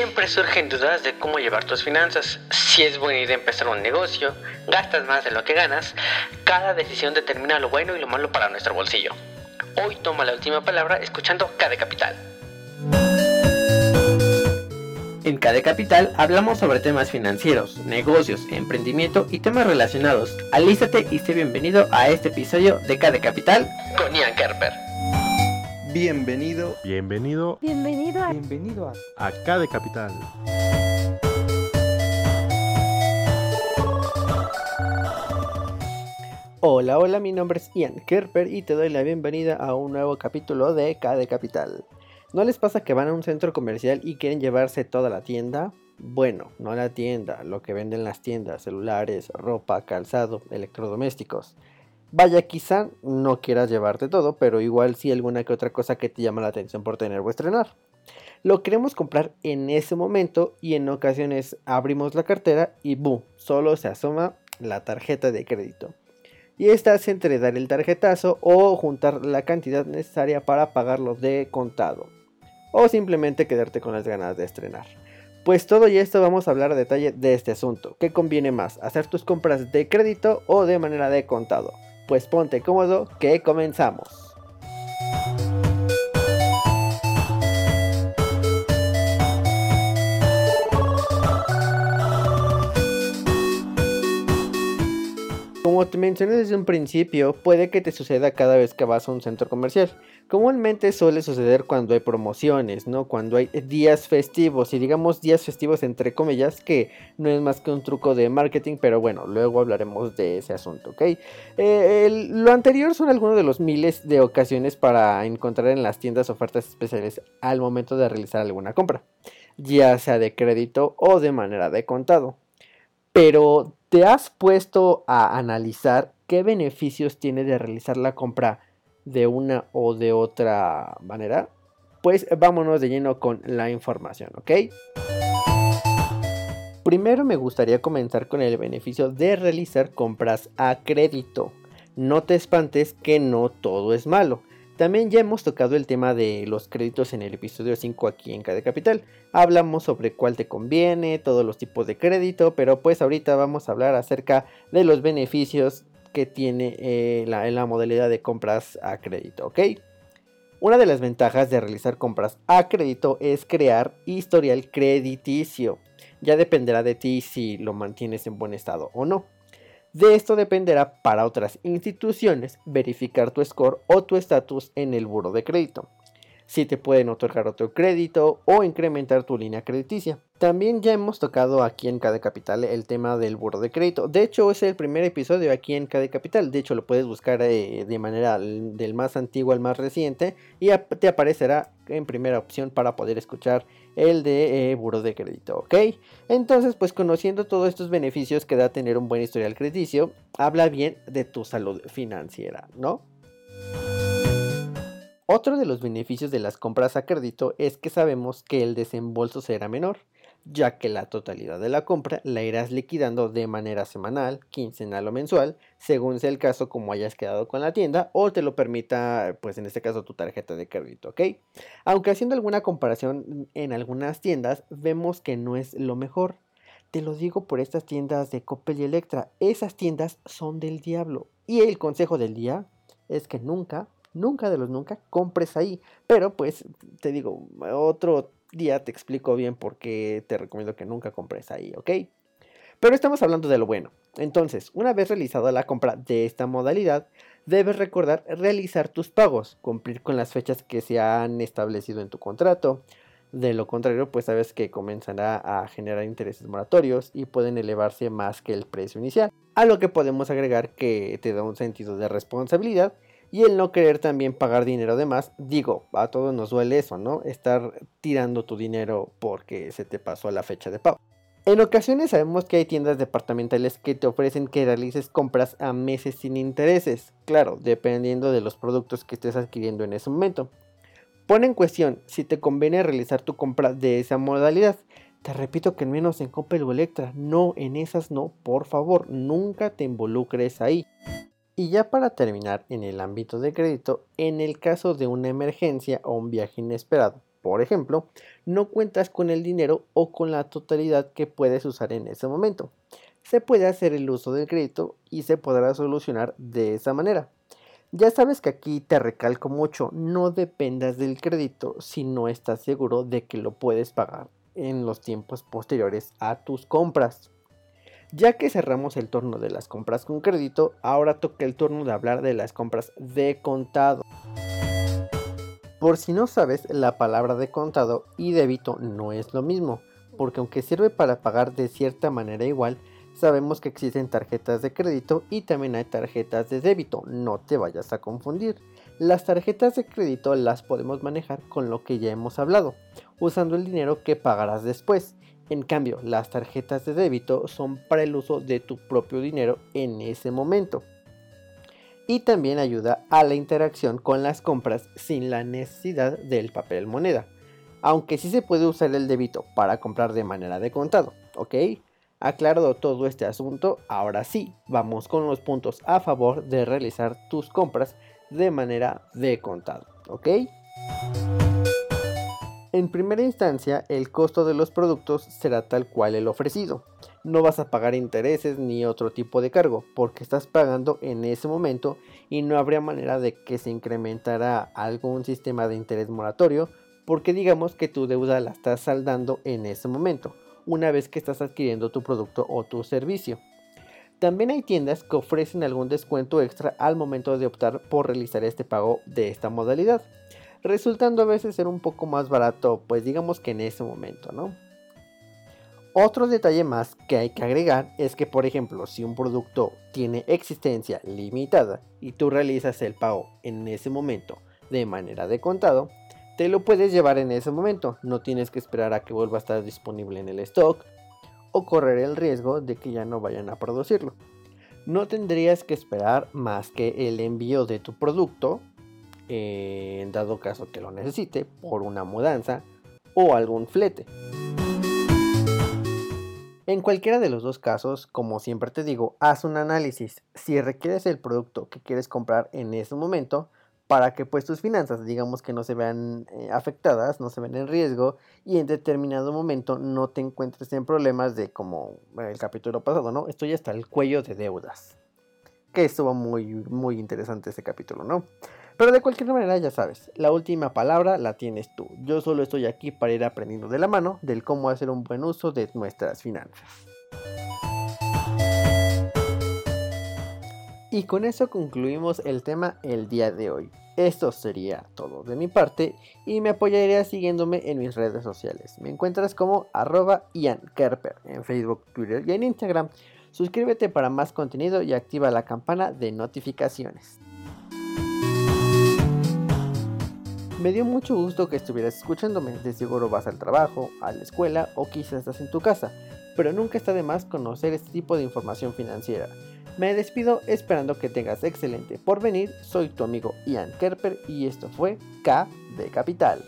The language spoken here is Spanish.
Siempre surgen dudas de cómo llevar tus finanzas. Si es buena idea empezar un negocio, gastas más de lo que ganas, cada decisión determina lo bueno y lo malo para nuestro bolsillo. Hoy toma la última palabra escuchando KD Capital. En KD Capital hablamos sobre temas financieros, negocios, emprendimiento y temas relacionados. Alístate y sé bienvenido a este episodio de KD Capital con Ian Kerper. Bienvenido. Bienvenido. Bienvenido a. Bienvenido a. Acá de Capital. Hola, hola, mi nombre es Ian Kerper y te doy la bienvenida a un nuevo capítulo de KD Capital. ¿No les pasa que van a un centro comercial y quieren llevarse toda la tienda? Bueno, no la tienda, lo que venden las tiendas, celulares, ropa, calzado, electrodomésticos. Vaya, quizá no quieras llevarte todo, pero igual sí alguna que otra cosa que te llama la atención por tener o estrenar. Lo queremos comprar en ese momento y en ocasiones abrimos la cartera y ¡boom! Solo se asoma la tarjeta de crédito. Y estás entre dar el tarjetazo o juntar la cantidad necesaria para pagarlo de contado. O simplemente quedarte con las ganas de estrenar. Pues todo y esto vamos a hablar a detalle de este asunto. ¿Qué conviene más? ¿Hacer tus compras de crédito o de manera de contado? Pues ponte cómodo que comenzamos. Como te mencioné desde un principio, puede que te suceda cada vez que vas a un centro comercial. Comúnmente suele suceder cuando hay promociones, ¿no? Cuando hay días festivos, y digamos días festivos entre comillas, que no es más que un truco de marketing, pero bueno, luego hablaremos de ese asunto, ¿ok? Eh, lo anterior son algunos de los miles de ocasiones para encontrar en las tiendas ofertas especiales al momento de realizar alguna compra, ya sea de crédito o de manera de contado. Pero, ¿te has puesto a analizar qué beneficios tiene de realizar la compra de una o de otra manera? Pues vámonos de lleno con la información, ¿ok? Primero me gustaría comenzar con el beneficio de realizar compras a crédito. No te espantes que no todo es malo. También ya hemos tocado el tema de los créditos en el episodio 5 aquí en Cada Capital. Hablamos sobre cuál te conviene, todos los tipos de crédito, pero pues ahorita vamos a hablar acerca de los beneficios que tiene eh, la, la modalidad de compras a crédito, ¿ok? Una de las ventajas de realizar compras a crédito es crear historial crediticio. Ya dependerá de ti si lo mantienes en buen estado o no. De esto dependerá para otras instituciones verificar tu score o tu estatus en el buro de crédito. Si te pueden otorgar otro crédito o incrementar tu línea crediticia. También ya hemos tocado aquí en KD Capital el tema del buro de crédito. De hecho, es el primer episodio aquí en KD Capital. De hecho, lo puedes buscar eh, de manera del más antiguo al más reciente y te aparecerá en primera opción para poder escuchar el de eh, buro de crédito, ¿ok? Entonces, pues conociendo todos estos beneficios que da tener un buen historial crediticio, habla bien de tu salud financiera, ¿no? Otro de los beneficios de las compras a crédito es que sabemos que el desembolso será menor, ya que la totalidad de la compra la irás liquidando de manera semanal, quincenal o mensual, según sea el caso como hayas quedado con la tienda o te lo permita, pues en este caso tu tarjeta de crédito, ¿ok? Aunque haciendo alguna comparación en algunas tiendas, vemos que no es lo mejor. Te lo digo por estas tiendas de Coppel y Electra, esas tiendas son del diablo. Y el consejo del día es que nunca nunca de los nunca compres ahí. Pero pues te digo, otro día te explico bien por qué te recomiendo que nunca compres ahí, ¿ok? Pero estamos hablando de lo bueno. Entonces, una vez realizada la compra de esta modalidad, debes recordar realizar tus pagos, cumplir con las fechas que se han establecido en tu contrato. De lo contrario, pues sabes que comenzará a generar intereses moratorios y pueden elevarse más que el precio inicial. A lo que podemos agregar que te da un sentido de responsabilidad y el no querer también pagar dinero de más, digo, a todos nos duele eso, ¿no? Estar tirando tu dinero porque se te pasó la fecha de pago. En ocasiones sabemos que hay tiendas departamentales que te ofrecen que realices compras a meses sin intereses, claro, dependiendo de los productos que estés adquiriendo en ese momento. Pon en cuestión si te conviene realizar tu compra de esa modalidad. Te repito que menos en Coppel o Electra, no, en esas no, por favor, nunca te involucres ahí. Y ya para terminar en el ámbito de crédito, en el caso de una emergencia o un viaje inesperado, por ejemplo, no cuentas con el dinero o con la totalidad que puedes usar en ese momento. Se puede hacer el uso del crédito y se podrá solucionar de esa manera. Ya sabes que aquí te recalco mucho, no dependas del crédito si no estás seguro de que lo puedes pagar en los tiempos posteriores a tus compras. Ya que cerramos el turno de las compras con crédito, ahora toca el turno de hablar de las compras de contado. Por si no sabes, la palabra de contado y débito no es lo mismo, porque aunque sirve para pagar de cierta manera igual, sabemos que existen tarjetas de crédito y también hay tarjetas de débito, no te vayas a confundir. Las tarjetas de crédito las podemos manejar con lo que ya hemos hablado, usando el dinero que pagarás después. En cambio, las tarjetas de débito son para el uso de tu propio dinero en ese momento. Y también ayuda a la interacción con las compras sin la necesidad del papel moneda. Aunque sí se puede usar el débito para comprar de manera de contado, ¿ok? Aclarado todo este asunto, ahora sí, vamos con los puntos a favor de realizar tus compras de manera de contado, ¿ok? En primera instancia, el costo de los productos será tal cual el ofrecido. No vas a pagar intereses ni otro tipo de cargo porque estás pagando en ese momento y no habría manera de que se incrementara algún sistema de interés moratorio porque digamos que tu deuda la estás saldando en ese momento, una vez que estás adquiriendo tu producto o tu servicio. También hay tiendas que ofrecen algún descuento extra al momento de optar por realizar este pago de esta modalidad resultando a veces ser un poco más barato, pues digamos que en ese momento, ¿no? Otro detalle más que hay que agregar es que, por ejemplo, si un producto tiene existencia limitada y tú realizas el pago en ese momento de manera de contado, te lo puedes llevar en ese momento, no tienes que esperar a que vuelva a estar disponible en el stock o correr el riesgo de que ya no vayan a producirlo. No tendrías que esperar más que el envío de tu producto en dado caso que lo necesite por una mudanza o algún flete. En cualquiera de los dos casos, como siempre te digo, haz un análisis si requieres el producto que quieres comprar en ese momento para que pues tus finanzas digamos que no se vean eh, afectadas, no se ven en riesgo y en determinado momento no te encuentres en problemas de como el capítulo pasado, ¿no? Estoy hasta el cuello de deudas. Que estuvo muy muy interesante ese capítulo, ¿no? Pero de cualquier manera, ya sabes, la última palabra la tienes tú. Yo solo estoy aquí para ir aprendiendo de la mano del cómo hacer un buen uso de nuestras finanzas. Y con eso concluimos el tema el día de hoy. Esto sería todo de mi parte y me apoyarías siguiéndome en mis redes sociales. Me encuentras como arroba en Facebook, Twitter y en Instagram. Suscríbete para más contenido y activa la campana de notificaciones. Me dio mucho gusto que estuvieras escuchándome, de seguro vas al trabajo, a la escuela o quizás estás en tu casa, pero nunca está de más conocer este tipo de información financiera. Me despido esperando que tengas excelente por venir, soy tu amigo Ian Kerper y esto fue K de Capital.